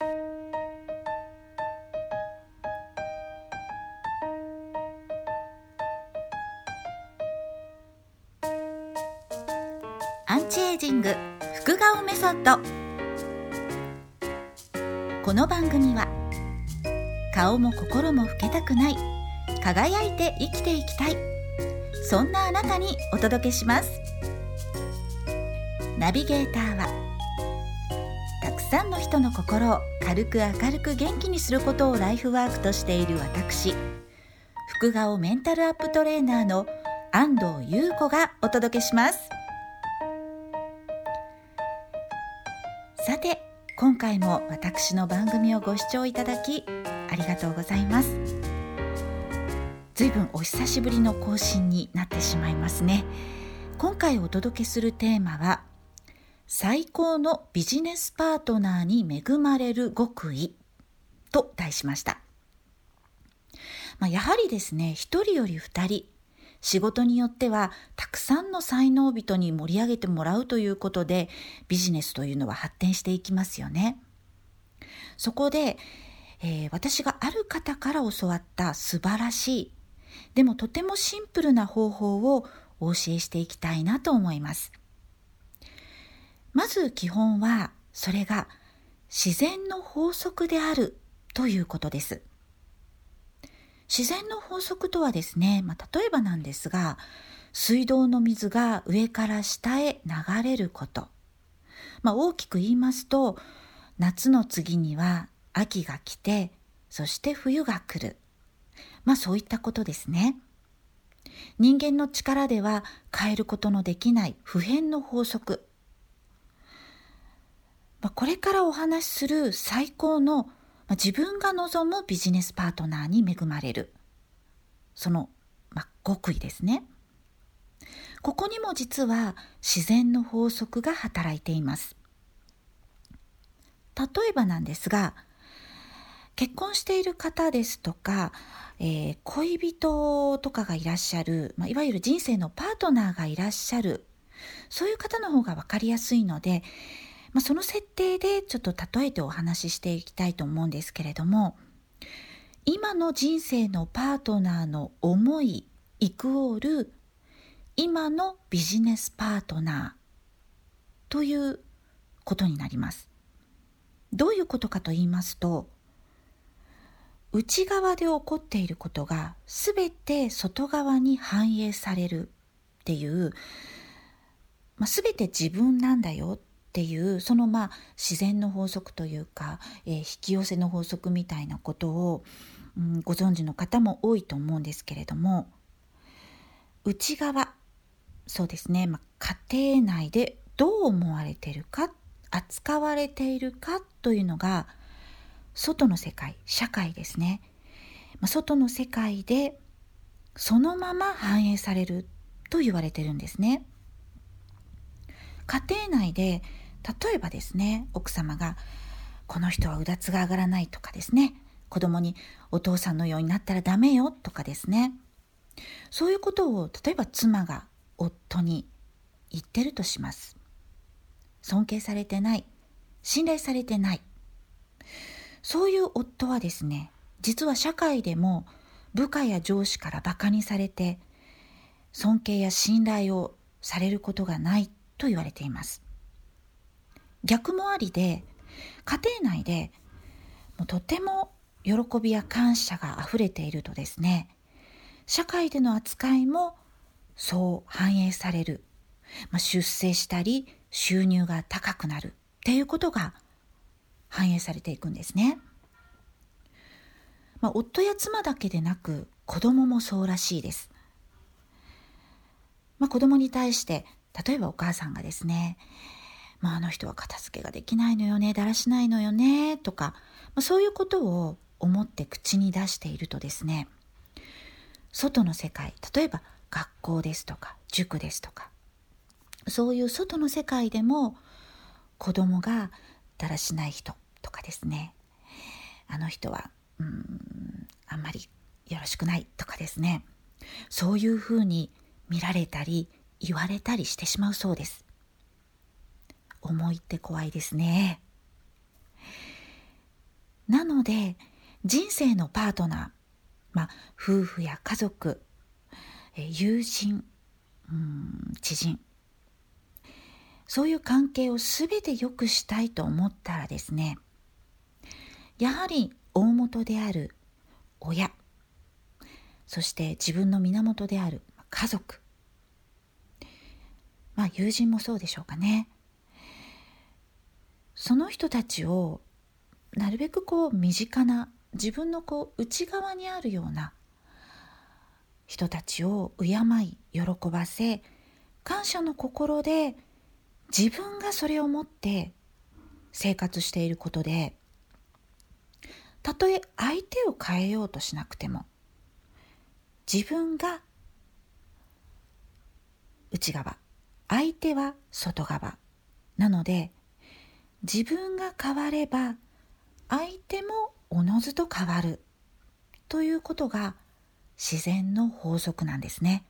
アンチエイジング副顔メソッドこの番組は顔も心も老けたくない輝いて生きていきたいそんなあなたにお届けします。ナビゲーターはさんの人の心を軽く明るく元気にすることをライフワークとしている私。副顔メンタルアップトレーナーの安藤優子がお届けします。さて今回も私の番組をご視聴いただきありがとうございます。ずいぶんお久しぶりの更新になってしまいますね。今回お届けするテーマは最高のビジネスパートナーに恵まれる極意と題しました、まあ、やはりですね一人より二人仕事によってはたくさんの才能人に盛り上げてもらうということでビジネスというのは発展していきますよね。そこで、えー、私がある方から教わった素晴らしいでもとてもシンプルな方法をお教えしていきたいなと思います。まず基本はそれが自然の法則であるということです。自然の法則とはですね、まあ、例えばなんですが水道の水が上から下へ流れること、まあ、大きく言いますと夏の次には秋が来てそして冬が来る。まあそういったことですね。人間の力では変えることのできない普遍の法則、まあ、これからお話しする最高のまあ、自分が望むビジネスパートナーに恵まれる。その、まあ、極意ですね。ここにも実は自然の法則が働いています。例えばなんですが結婚している方ですとか、えー、恋人とかがいらっしゃる、まあ、いわゆる人生のパートナーがいらっしゃる。そういう方の方が分かりやすいのでまあ、その設定でちょっと例えてお話ししていきたいと思うんですけれども今の人生のパートナーの思いイクオール今のビジネスパートナーということになります。どういうことかと言いますと内側で起こっていることが全て外側に反映されるっていう、まあ、全て自分なんだよっていうそのまあ自然の法則というか、えー、引き寄せの法則みたいなことを、うん、ご存知の方も多いと思うんですけれども内側そうですね、まあ、家庭内でどう思われてるか扱われているかというのが外の世界社会ですね、まあ、外の世界でそのまま反映されると言われてるんですね。家庭内で例えばですね奥様がこの人はうだつが上がらないとかですね子供にお父さんのようになったらダメよとかですねそういうことを例えば妻が夫に言ってるとします。尊敬されてない信頼されてない。そういう夫はですね実は社会でも部下や上司からバカにされて尊敬や信頼をされることがないと言われています逆もありで家庭内でもうとても喜びや感謝があふれているとですね社会での扱いもそう反映される、まあ、出世したり収入が高くなるっていうことが反映されていくんですね。まあ、夫や妻だけでなく子供もそうらしいです。まあ、子供に対して例えばお母さんがですね、まあ、あの人は片付けができないのよねだらしないのよねとか、まあ、そういうことを思って口に出しているとですね外の世界例えば学校ですとか塾ですとかそういう外の世界でも子供がだらしない人とかですねあの人はうんあんまりよろしくないとかですねそういうふうに見られたり言われたりしてしまうそうです。思いって怖いですね。なので人生のパートナー、まあ、夫婦や家族、友人うん知人そういう関係を全て良くしたいと思ったらですねやはり大元である親そして自分の源である家族友人もそうでしょうかね。その人たちをなるべくこう身近な自分のこう内側にあるような人たちを敬い喜ばせ感謝の心で自分がそれを持って生活していることでたとえ相手を変えようとしなくても自分が内側相手は外側。なので自分が変われば相手もおのずと変わる。ということが自然の法則なんですね。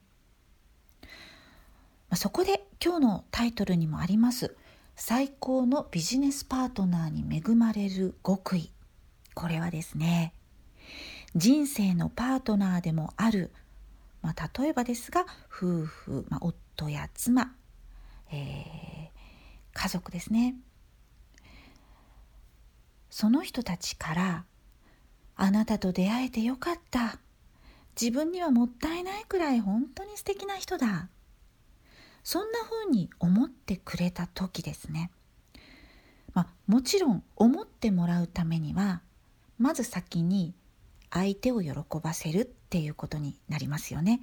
そこで今日のタイトルにもあります最高のビジネスパートナーに恵まれる極意。これはですね人生のパートナーでもある、まあ、例えばですが夫婦、まあ、夫や妻、えー、家族ですね。その人たちから「あなたと出会えてよかった」自分にはもったいないくらい本当に素敵な人だ。そんな風に思ってくれた時ですね。まあもちろん思ってもらうためにはまず先に相手を喜ばせるっていうことになりますよね。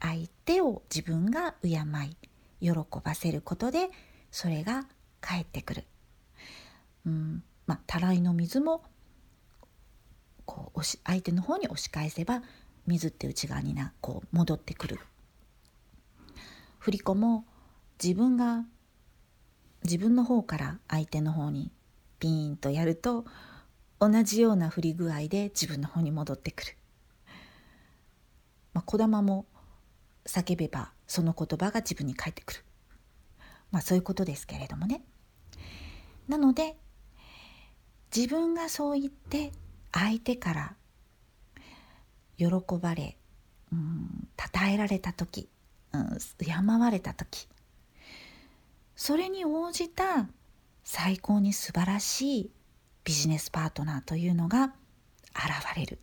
相手を自分が敬い喜ばせることでそれが返ってくるうんまあたらいの水もこう押し相手の方に押し返せば水って内側になこう戻ってくる振り子も自分が自分の方から相手の方にピーンとやると同じような振り具合で自分の方に戻ってくる。まあ、小玉も叫べばその言葉が自分に返ってくる。まあそういうことですけれどもね。なので自分がそう言って相手から喜ばれ、うん、称えられた時、うん、敬われた時それに応じた最高に素晴らしいビジネスパートナーというのが現れる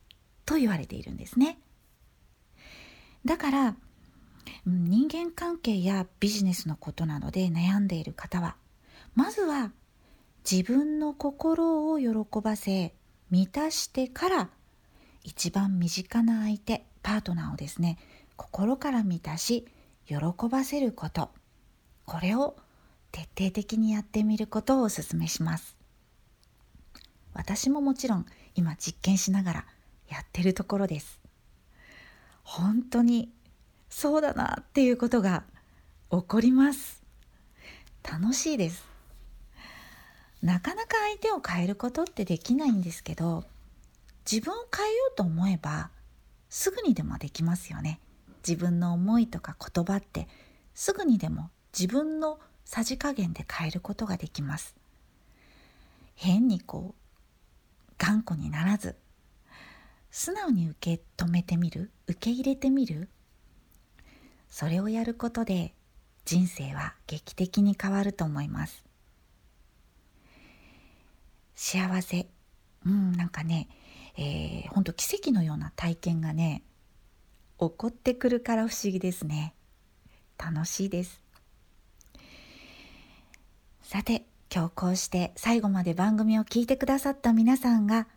と言われているんですね。だから人間関係やビジネスのことなどで悩んでいる方はまずは自分の心を喜ばせ満たしてから一番身近な相手パートナーをですね心から満たし喜ばせること。これを徹底的にやってみることをお勧めします。私ももちろん今実験しながらやってるところです。本当にそうだなっていうことが起こります。楽しいです。なかなか相手を変えることってできないんですけど自分を変えようと思えばすぐにでもできますよね。自分の思いとか言葉ってすぐにでも自分のさじ加減で変えることができます。変にこう頑固にならず素直に受け止めてみる受け入れてみるそれをやることで人生は劇的に変わると思います。幸せ。うんなんかねえー、ほんと奇跡のような体験がね起こってくるから不思議ですね。楽しいです。さて今日こうして最後まで番組を聞いてくださった皆さんが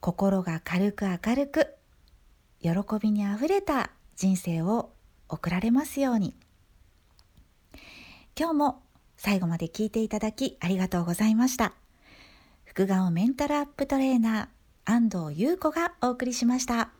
心が軽く明るく喜びにあふれた人生を送られますように今日も最後まで聞いていただきありがとうございました副顔メンタルアップトレーナー安藤優子がお送りしました。